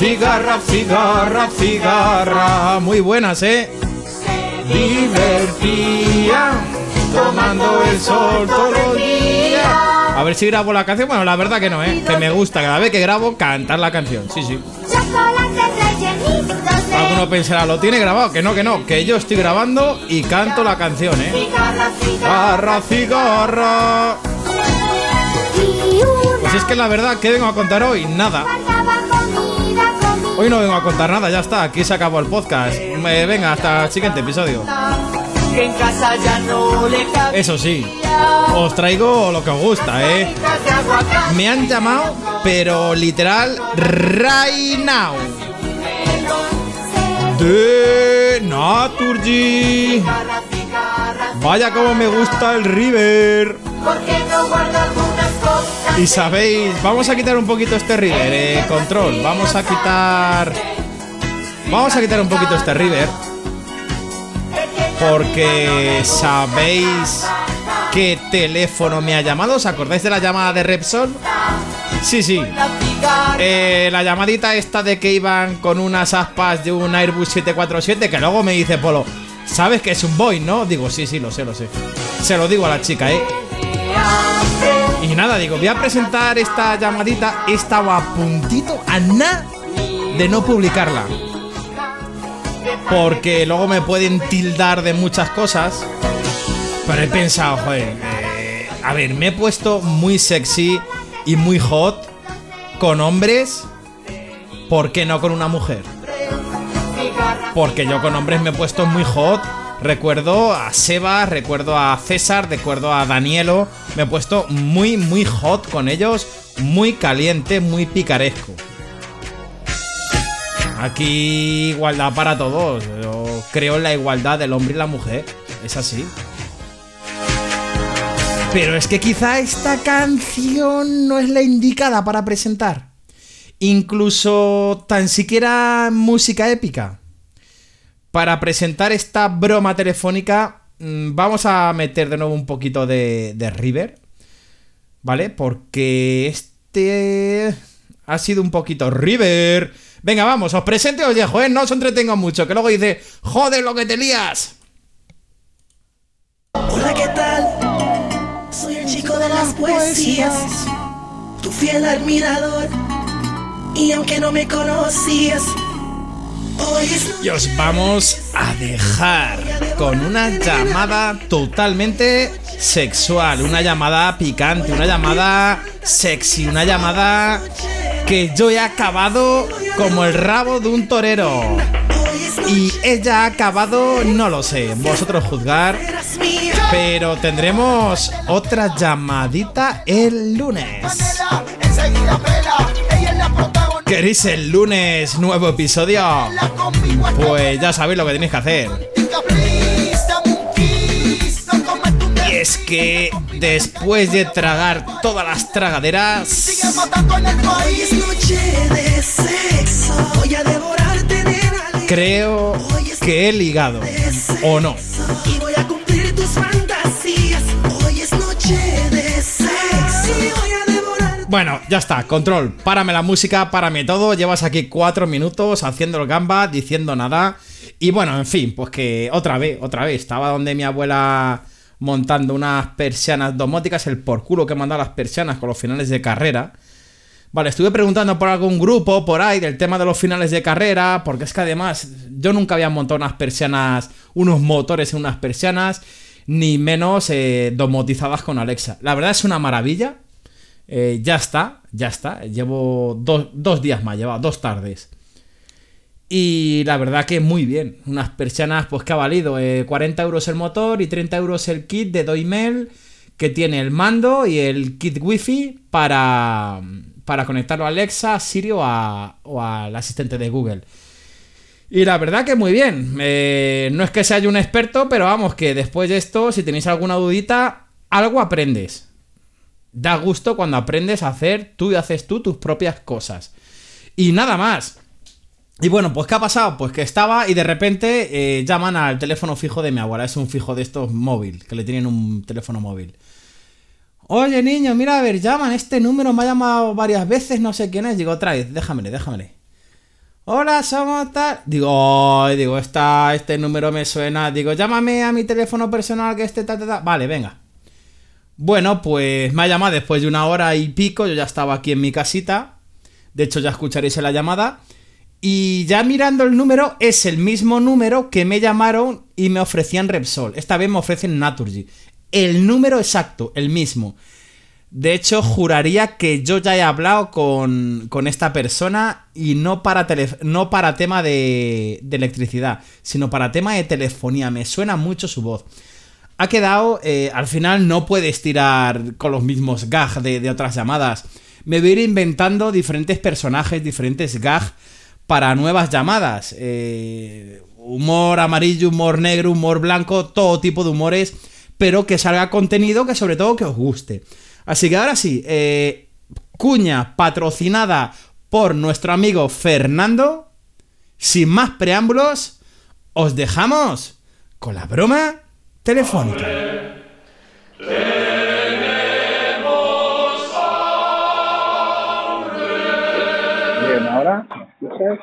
cigarra, cigarra, cigarra. Muy buenas, ¿eh? Divertía, tomando el sol todo el día. A ver si grabo la canción. Bueno, la verdad que no, ¿eh? Que me gusta cada vez que grabo cantar la canción. Sí, sí. Alguno pensará, lo tiene grabado. Que no, que no. Que yo estoy grabando y canto la canción, ¿eh? Cigarra, cigarra. Pues es que la verdad, ¿qué vengo a contar hoy? Nada. Hoy no vengo a contar nada, ya está. Aquí se acabó el podcast. Eh, venga, hasta el siguiente episodio. Eso sí, os traigo lo que os gusta, ¿eh? Me han llamado, pero literal, right now. De Naturgy. Vaya como me gusta el River. Y sabéis, vamos a quitar un poquito este River, eh, control. Vamos a quitar. Vamos a quitar un poquito este River. Porque sabéis qué teléfono me ha llamado. ¿Os acordáis de la llamada de Repsol? Sí, sí. Eh, la llamadita esta de que iban con unas aspas de un Airbus 747, que luego me dice Polo, ¿sabes que es un Boeing, no? Digo, sí, sí, lo sé, lo sé. Se lo digo a la chica, ¿eh? Y nada, digo, voy a presentar esta llamadita. Estaba a puntito, a nada de no publicarla. Porque luego me pueden tildar de muchas cosas. Pero he pensado, joder, eh, a ver, me he puesto muy sexy y muy hot con hombres. ¿Por qué no con una mujer? Porque yo con hombres me he puesto muy hot Recuerdo a Seba, recuerdo a César, recuerdo a Danielo. Me he puesto muy, muy hot con ellos. Muy caliente, muy picaresco. Aquí igualdad para todos. Creo en la igualdad del hombre y la mujer. Es así. Pero es que quizá esta canción no es la indicada para presentar. Incluso tan siquiera música épica para presentar esta broma telefónica, mm, vamos a meter de nuevo un poquito de, River. ¿Vale? Porque este ha sido un poquito River. Venga, vamos, os presento os dejo, ¿eh? No os entretengo mucho, que luego dice, joder lo que te lías. Hola, ¿qué tal? Soy el chico de las poesías, tu fiel admirador. Y aunque no me conocías, y os vamos a dejar con una llamada totalmente sexual, una llamada picante, una llamada sexy, una llamada que yo he acabado como el rabo de un torero. Y ella ha acabado, no lo sé, vosotros juzgar. Pero tendremos otra llamadita el lunes. ¿Queréis el lunes nuevo episodio? Pues ya sabéis lo que tenéis que hacer. Y es que después de tragar todas las tragaderas... Creo que he ligado. ¿O no? Bueno, ya está, control. Párame la música, párame todo. Llevas aquí cuatro minutos haciendo el gamba, diciendo nada. Y bueno, en fin, pues que otra vez, otra vez. Estaba donde mi abuela montando unas persianas domóticas, el por culo que mandaba las persianas con los finales de carrera. Vale, estuve preguntando por algún grupo por ahí del tema de los finales de carrera, porque es que además yo nunca había montado unas persianas, unos motores en unas persianas, ni menos eh, domotizadas con Alexa. La verdad es una maravilla, eh, ya está, ya está. Llevo dos días más, lleva dos tardes. Y la verdad que muy bien. Unas persianas, pues que ha valido 40 eh, euros el motor y 30 euros el kit de Doimel, que tiene el mando y el kit wifi para, para conectarlo a Alexa, Siri o, o al asistente de Google. Y la verdad que muy bien. Eh, no es que sea yo un experto, pero vamos, que después de esto, si tenéis alguna dudita, algo aprendes. Da gusto cuando aprendes a hacer tú y haces tú tus propias cosas. Y nada más. Y bueno, pues ¿qué ha pasado? Pues que estaba y de repente eh, llaman al teléfono fijo de mi abuela. Es un fijo de estos móvil, que le tienen un teléfono móvil. Oye, niño, mira, a ver, llaman, este número me ha llamado varias veces, no sé quién es. Digo, otra vez, déjamele, déjamele. Hola, somos tal. Digo, digo, esta, este número me suena. Digo, llámame a mi teléfono personal que este tal, tal, tal. Vale, venga. Bueno, pues me ha llamado después de una hora y pico. Yo ya estaba aquí en mi casita. De hecho, ya escucharéis la llamada. Y ya mirando el número, es el mismo número que me llamaron y me ofrecían Repsol. Esta vez me ofrecen Naturgy el número exacto, el mismo. De hecho, juraría que yo ya he hablado con, con esta persona y no para, no para tema de, de, electricidad, sino para tema de telefonía. Me suena mucho su voz. Ha quedado, eh, al final no puedes tirar con los mismos gags de, otras llamadas. Me voy a ir inventando diferentes personajes, diferentes gags para nuevas llamadas. Eh, humor amarillo, humor negro, humor blanco, todo tipo de humores pero que salga contenido que sobre todo que os guste. Así que ahora sí, eh, cuña patrocinada por nuestro amigo Fernando. Sin más preámbulos, os dejamos con la broma telefónica. Bien, ahora, ¿me escuchas?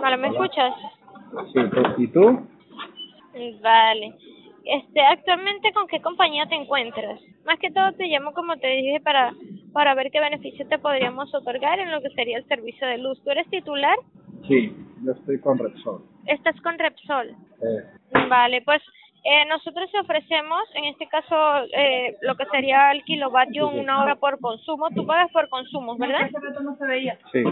Vale, ¿me escuchas? Sí, ¿tú- ¿y tú? Vale. Este, actualmente con qué compañía te encuentras? Más que todo te llamo como te dije para para ver qué beneficios te podríamos otorgar en lo que sería el servicio de luz. ¿Tú eres titular? Sí, yo estoy con Repsol. Estás con Repsol. Eh, Vale, pues eh, nosotros ofrecemos, en este caso, eh, lo que sería el kilovatio una hora por consumo. Tú pagas por consumos, ¿verdad? sí,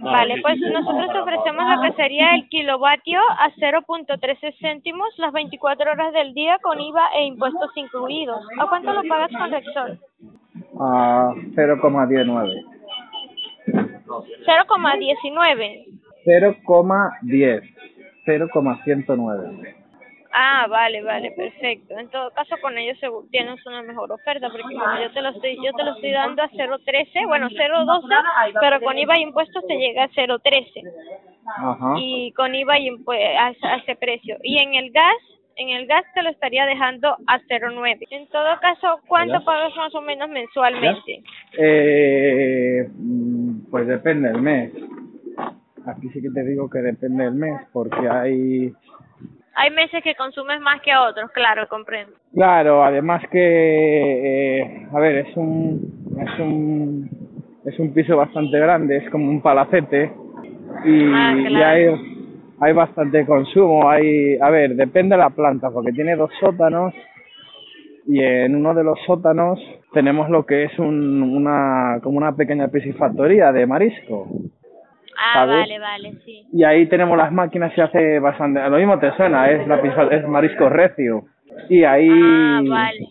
Vale, pues nosotros ofrecemos lo que sería el kilovatio a 0.13 céntimos las 24 horas del día con IVA e impuestos incluidos. ¿A cuánto lo pagas con Repsol? a 0,19. 0,19. 0,10. 0,109. Ah, vale, vale, perfecto. En todo caso, con ellos tienes una mejor oferta, porque como yo te lo estoy, yo te lo estoy dando a 0.13, bueno, 0.12, pero con IVA y impuestos te llega a 0.13 Ajá. y con IVA y impue- a, ese- a ese precio. Y en el gas, en el gas te lo estaría dejando a 0.9. En todo caso, ¿cuánto ¿Gas? pagas más o menos mensualmente? Eh, pues depende del mes. Aquí sí que te digo que depende del mes, porque hay... Hay meses que consumes más que otros, claro, comprendo. Claro, además que... eh, a ver, es un... Es un... Es un piso bastante grande, es como un palacete. Y, Ah, y hay, hay bastante consumo. Hay, a ver, depende de la planta, porque tiene dos sótanos y en uno de los sótanos tenemos lo que es un, una como una pequeña piscifactoría de marisco Ah, ¿Sabes? vale, vale, sí. y ahí tenemos las máquinas y hace bastante lo mismo te suena es la es marisco recio y ahí Ah, vale.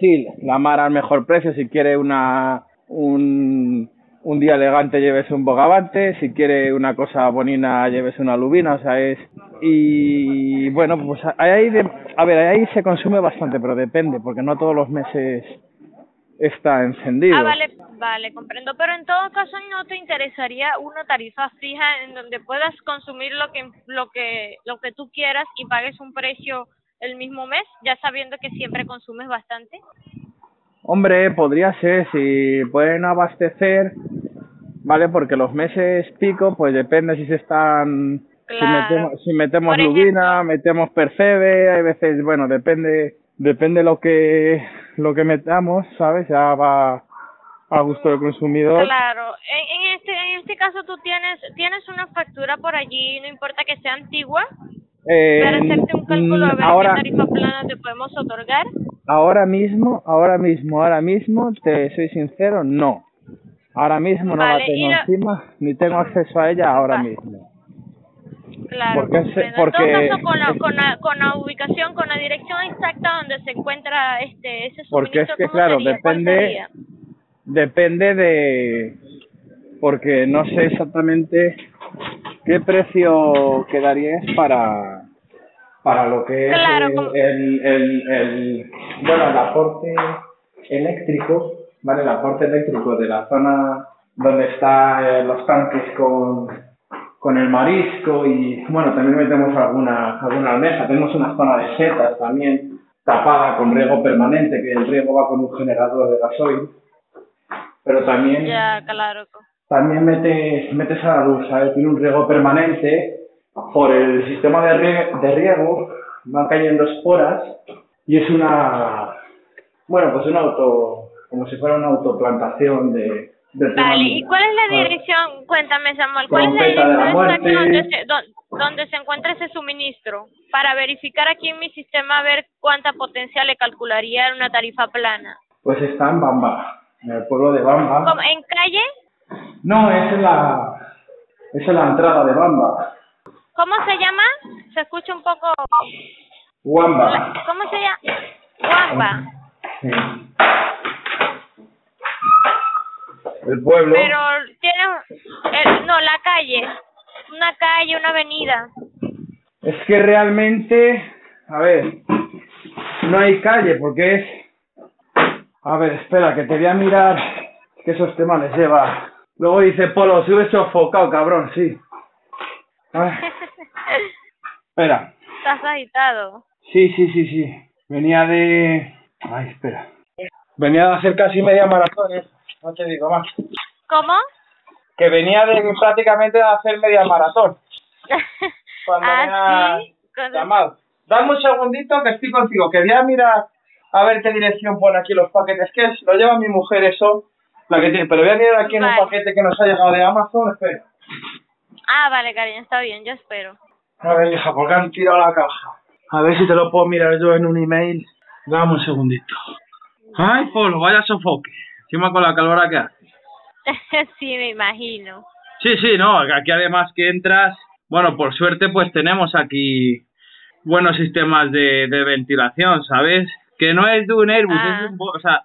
sí la mar al mejor precio si quiere una un un día elegante lleves un bogavante, si quiere una cosa bonina lleves una lubina, o sea, es... Y bueno, pues ahí, de, a ver, ahí se consume bastante, pero depende, porque no todos los meses está encendido. Ah, vale, vale, comprendo. Pero en todo caso, ¿no te interesaría una tarifa fija en donde puedas consumir lo que lo que lo que tú quieras y pagues un precio el mismo mes, ya sabiendo que siempre consumes bastante? Hombre, podría ser, si pueden abastecer, ¿vale? Porque los meses pico, pues depende si se están... Si Claro. metemos, si metemos lubina, metemos percebe, hay veces, bueno, depende depende lo que lo que metamos, ¿sabes? Ya va a gusto del consumidor. Claro. En, en este en este caso tú tienes tienes una factura por allí, no importa que sea antigua, Eh, para hacerte un cálculo a ver ahora, qué tarifa plana te podemos otorgar. ahora mismo, ahora mismo, ahora mismo, te soy sincero, no. Ahora mismo no Vale, la tengo encima, ni tengo acceso a ella ahora Vale. mismo. Claro, Porque se- porque- En todo caso, con la, con, la, con la ubicación, con la dirección exacta donde se encuentra este ese Porque es suministro, que, ¿cómo claro, depende-? Depende de... porque no sé exactamente qué precio quedarías para para lo que es Claro, el, como- el, el- el- bueno el aporte eléctrico vale el aporte eléctrico de la zona donde están los tanques con con el marisco y bueno también metemos alguna alguna almeja tenemos una zona de setas también tapada con riego permanente que el riego va con un generador de gasoil pero también Ya, claro. también metes, metes a la luz, ¿sabes? Tiene un riego permanente. Por el sistema de, rie- de riego van cayendo esporas y es una, bueno, pues un auto, como si fuera una autoplantación de, tema Vale, ¿y cuál es la dirección? Cuéntame, Samuel, ¿cuál es la Trompeta de la dirección muerte. donde se, don- donde se encuentra ese suministro? Para verificar aquí en mi sistema a ver cuánta potencia le calcularía en una tarifa plana. Pues está en Bamba, en el pueblo de Bamba. ¿Cómo, ¿En calle? No, es en la, es en la entrada de Bamba. ¿Cómo se llama? Se escucha un poco... Wamba. ¿Cómo se llama? Guamba. Sí. El pueblo. Pero tiene... el- no, la calle. Una calle, una avenida. Es que realmente, a ver, no hay calle porque es... A ver, espera, que te voy a mirar, es que esos temas les lleva. Luego dice Polo, si hubieras sofocado, cabrón, sí. Ay, espera, Estás agitado. sí, sí, sí, sí. Venía de... Ay, espera. Venía de hacer casi media maratón, ¿eh? no te digo más. ¿Cómo? Que venía de prácticamente de hacer media maratón. Cuando me ah, has sí. Llamado. Dame un segundito que estoy contigo, que voy a mirar a ver qué dirección pone aquí los paquetes, que es, lo lleva mi mujer eso, la que tiene, pero voy a mirar aquí en un paquete que nos ha llegado de Amazon, espera. Ah, vale, cariño, está bien, yo espero. A ver, hija, porque han tirado la caja. A ver si te lo puedo mirar yo en un email. Dame un segundito. Ay, Polo, vaya sofoque. Encima con la calora que hace. sí, me imagino. Sí, sí, no, aquí además que entras, bueno, por suerte pues tenemos aquí buenos sistemas de, de ventilación, ¿sabes? Que no es de un Airbus, Ah. es un, o sea,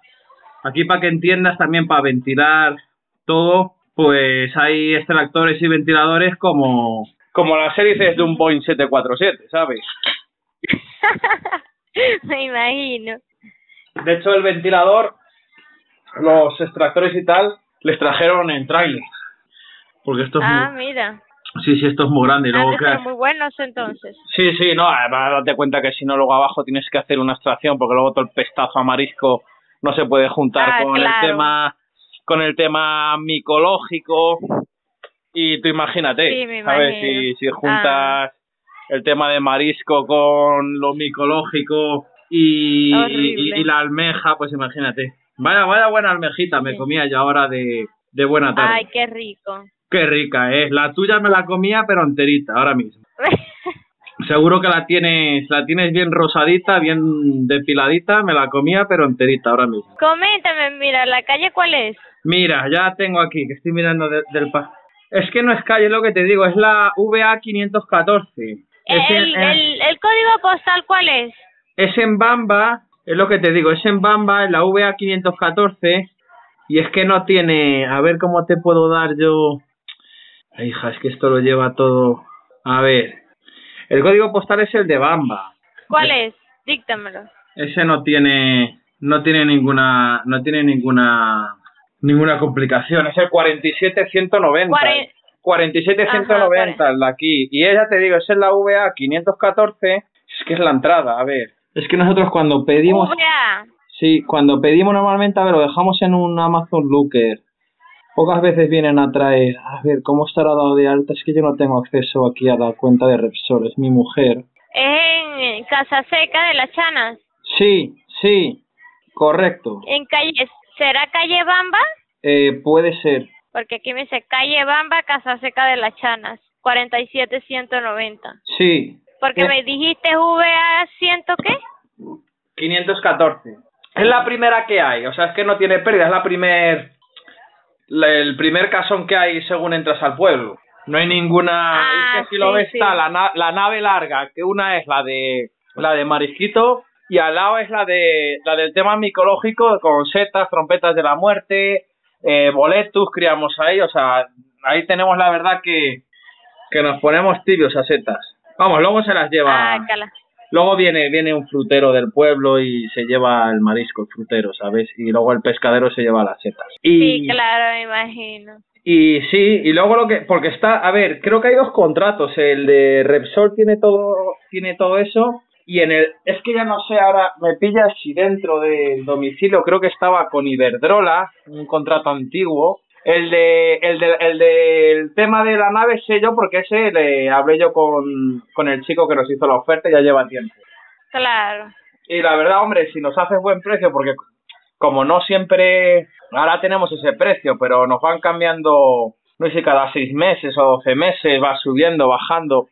aquí para que entiendas también para ventilar todo, pues hay extractores y ventiladores como como las hélices de un Boeing 747, ¿sabes? me imagino. De hecho, el ventilador, los extractores y tal, les trajeron en trailer. Porque esto es Ah, muy... mira. Sí, sí, esto es muy grande. y Han Luego que- muy buenos entonces. Sí, sí, no, además date cuenta que si no luego abajo tienes que hacer una extracción porque luego todo el pestazo a marisco no se puede juntar Ah, con claro. el tema con el tema micológico y tú imagínate, Sí, me ¿sabes? Si, si juntas el tema de marisco con lo micológico y, Horrible. y, y la almeja, pues imagínate. Vaya, vaya buena almejita me comía yo ahora de, de buena tarde. Ay, qué rico. Qué rica es. La tuya me la comía pero enterita ahora mismo. Seguro que la tienes, la tienes bien rosadita, bien depiladita, me la comía pero enterita ahora mismo. Coméntame, mira, ¿la calle cuál es? Mira, ya tengo aquí, que estoy mirando de- del pa. Es que no es calle lo que te digo, es la VA 514. Es en, El, en- el, ¿El código postal cuál es? Es en Bamba, es lo que te digo, es en Bamba, en la VA 514. Y es que no tiene, a ver cómo te puedo dar yo. Ay, hija, es que esto lo lleva todo. A ver, el código postal es el de Bamba. ¿Cuál es? Díctamelo. Ese no tiene no tiene ninguna no tiene ninguna ninguna complicación, es el 47190. Cuare- 47190 el de aquí y ella te digo, es en la VA 514, es que es la entrada, a ver. Es que nosotros cuando pedimos. Sí, cuando pedimos normalmente, a ver, lo dejamos en un Amazon Looker. Pocas veces vienen a traer. A ver, ¿cómo estará dado de alta? Es que yo no tengo acceso aquí a la cuenta de Repsol, es mi mujer. Es en Casa Seca de las Chanas. Sí, sí, correcto. En calle, ¿será calle Bamba? Eh, puede ser. Porque aquí me dice calle Bamba, Casa Seca de las Chanas, 47190. Sí. Porque me dijiste VA ciento qué? 514. Es la primera que hay, o sea, es que no tiene pérdida, es la primer el primer casón que hay según entras al pueblo. No hay ninguna, Ah, es que si lo ves sí. está la, na- la nave larga, que una es la de la de Marisquito y al lado es la de la del tema micológico con setas, trompetas de la muerte, eh, boletus criamos ahí, o sea, ahí tenemos la verdad que, que nos ponemos tibios a setas. Vamos, luego se las lleva. Ah, cala. Luego viene, viene un frutero del pueblo y se lleva el marisco, el frutero, ¿sabes? Y luego el pescadero se lleva las setas. Y, Sí, claro, me imagino. y sí, y luego lo que, porque está, a ver, creo que hay dos contratos, el de Repsol tiene todo, tiene todo eso, y en el, es que ya no sé, ahora me pillas si dentro del domicilio creo que estaba con Iberdrola, un contrato antiguo, el de, el de, el del tema de la nave sé yo porque ese le hablé yo con, con el chico que nos hizo la oferta y ya lleva tiempo. Claro. Y la verdad, hombre, si nos haces buen precio, porque como no siempre, ahora tenemos ese precio, pero nos van cambiando, no sé si cada seis meses o doce meses va subiendo, bajando.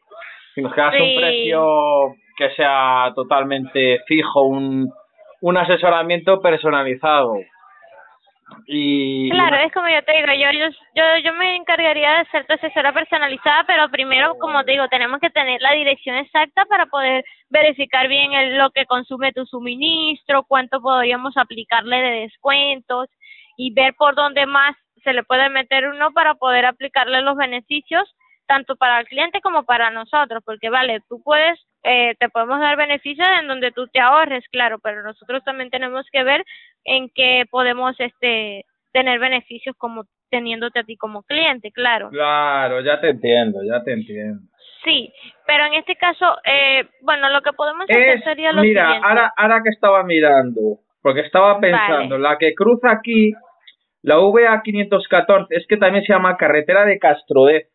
Si nos quedas Sí. un precio que sea totalmente fijo, un, un asesoramiento personalizado. Y, Claro, es como yo te digo, yo, yo, yo, yo me encargaría de ser tu asesora personalizada, pero primero, como te digo, tenemos que tener la dirección exacta para poder verificar bien el- lo que consume tu suministro, cuánto podríamos aplicarle de descuentos y ver por dónde más se le puede meter uno para poder aplicarle los beneficios tanto para el cliente como para nosotros, porque vale, tú puedes, eh, te podemos dar beneficios en donde tú te ahorres, claro, pero nosotros también tenemos que ver en qué podemos este tener beneficios como teniéndote a ti como cliente, claro. Claro, ya te entiendo, ya te entiendo. Sí, pero en este caso, eh, bueno, lo que podemos hacer Es, sería lo mira, siguiente. ahora, ahora que estaba mirando, porque estaba pensando, la que cruza aquí, la VA 514, es que también se llama carretera de Castrodez.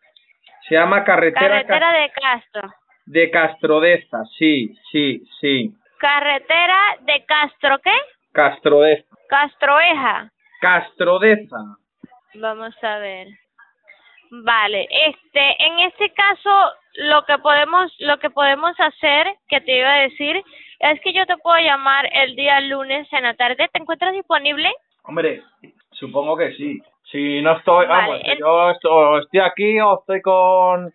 Se llama carretera, Carretera de Castro. De Castrodeza, sí, sí, sí. Carretera de Castro, ¿qué? Castrodeza. Castroeja. Castrodeza. Vamos a ver. Vale, este, en este caso lo que podemos lo que podemos hacer, que te iba a decir, es que yo te puedo llamar el día lunes en la tarde. ¿Te encuentras disponible? Hombre, supongo que sí. Si no estoy, Vale, vamos, yo estoy, estoy aquí o estoy con...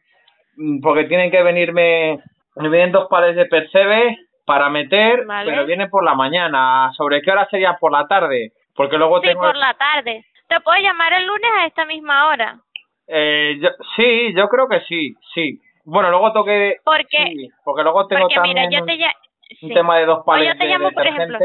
mm, Porque tienen que venirme, me vienen dos pares de percebe para meter, Vale. pero viene por la mañana. ¿Sobre qué hora sería por la tarde? Porque luego Sí, tengo... por la tarde. Te puedo llamar el lunes a esta misma hora. Eh, yo- sí, yo creo que sí, sí. Bueno, luego toque... Porque Sí, porque luego tengo porque mira, también yo te un, ya- un sí. tema de dos O pares yo te de llamo, por ejemplo.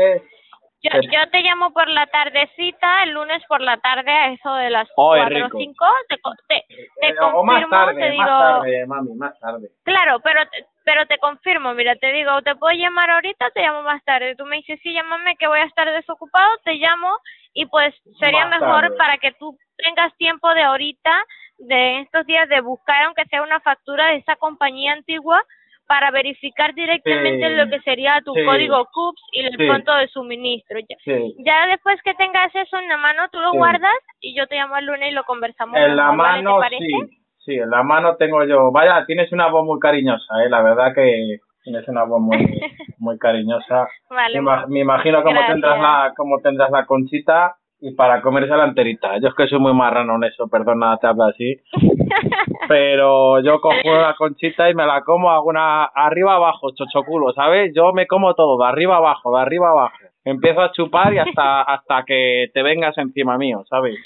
Yo, yo te llamo por la tardecita, el lunes por la tarde a eso de las Ay, cuatro o rico. cinco. Te, co- te, te Eh, o más confirmo, tarde, te digo... más tarde, mami, más tarde. Claro, pero te- pero te confirmo, mira, te digo, te puedo llamar ahorita, te llamo más tarde. Tú me dices, sí, llámame que voy a estar desocupado, te llamo y pues sería Más mejor tarde. para que tú tengas tiempo de ahorita, de estos días, de buscar aunque sea una factura de esa compañía antigua para verificar directamente Sí. lo que sería tu Sí. código CUPS y el Sí. punto de suministro. Ya, ya después que tengas eso en la mano, tú lo guardas y yo te llamo el lunes y lo conversamos. En la mejor, ¿vale? ¿Te mano, sí. Sí, en la mano tengo yo. Vaya, tienes una voz muy cariñosa, ¿eh? La verdad que tienes una voz muy, muy cariñosa. Vale. Me, ima- me imagino cómo Gracias. tendrás, la, cómo tendrás la conchita y para comerse la enterita. Yo es que soy muy marrano en eso, perdona, te hablo así. Pero yo cojo la conchita y me la como, hago una arriba abajo, chochoculo, ¿sabes? Yo me como todo, de arriba abajo, de arriba abajo. Empiezo a chupar y hasta, hasta que te vengas encima mío, ¿sabes?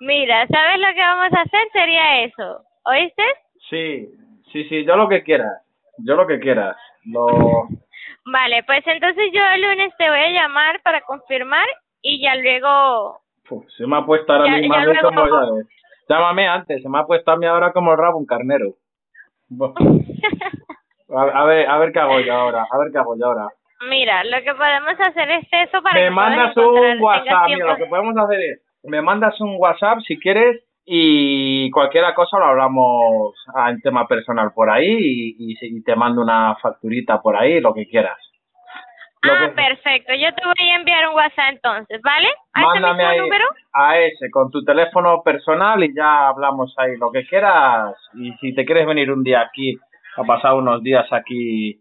Mira, ¿sabes lo que vamos a hacer? Sería eso. ¿Oíste? Sí, sí, sí, yo lo que quieras. Yo lo que quieras. Lo... Vale, pues entonces yo el lunes te voy a llamar para confirmar y ya luego... Uf, se me ha puesto ahora Ya- mismo ya luego- como. Llámame antes, se me ha puesto a mí ahora como el rabo un carnero. A, a ver, a ver qué hago yo ahora, a ver qué hago yo ahora. Mira, lo que podemos hacer es eso para me que mandas un WhatsApp, mira, lo que podemos hacer es, me mandas un WhatsApp si quieres y cualquier cosa lo hablamos en tema personal por ahí y, y, y te mando una facturita por ahí, lo que quieras. Ah, perfecto. Yo te voy a enviar un WhatsApp entonces, ¿vale? ¿A Mándame ahí número? a ese con tu teléfono personal y ya hablamos ahí lo que quieras. Y si te quieres venir un día aquí a pasar unos días aquí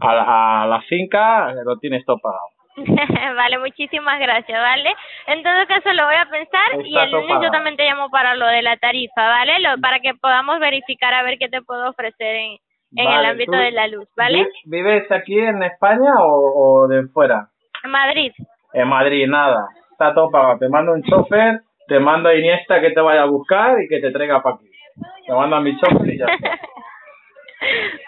a la, a la finca, lo tienes todo pagado. vale, muchísimas gracias, ¿vale? En todo caso lo voy a pensar y el lunes yo también te llamo para lo de la tarifa, ¿vale? Lo, para que podamos verificar a ver qué te puedo ofrecer en, en el ámbito ¿tú de la luz, ¿vale? vi- ¿Vives aquí en España o, o de fuera? Madrid. En Madrid, nada. está todo pagado. Te mando un chofer, te mando a Iniesta que te vaya a buscar y que te traiga para aquí. Te mando a mi chofer y ya está.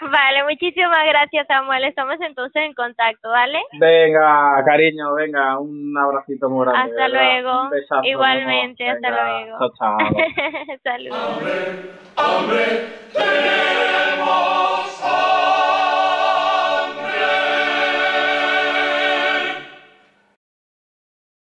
Vale, muchísimas gracias Samuel, estamos entonces en contacto, ¿vale? Venga, cariño, venga, un abracito muy grande. Hasta ¿verdad? luego. Un besazo, Igualmente, hasta luego. Chao, chao. Saludos. hambre tenemos.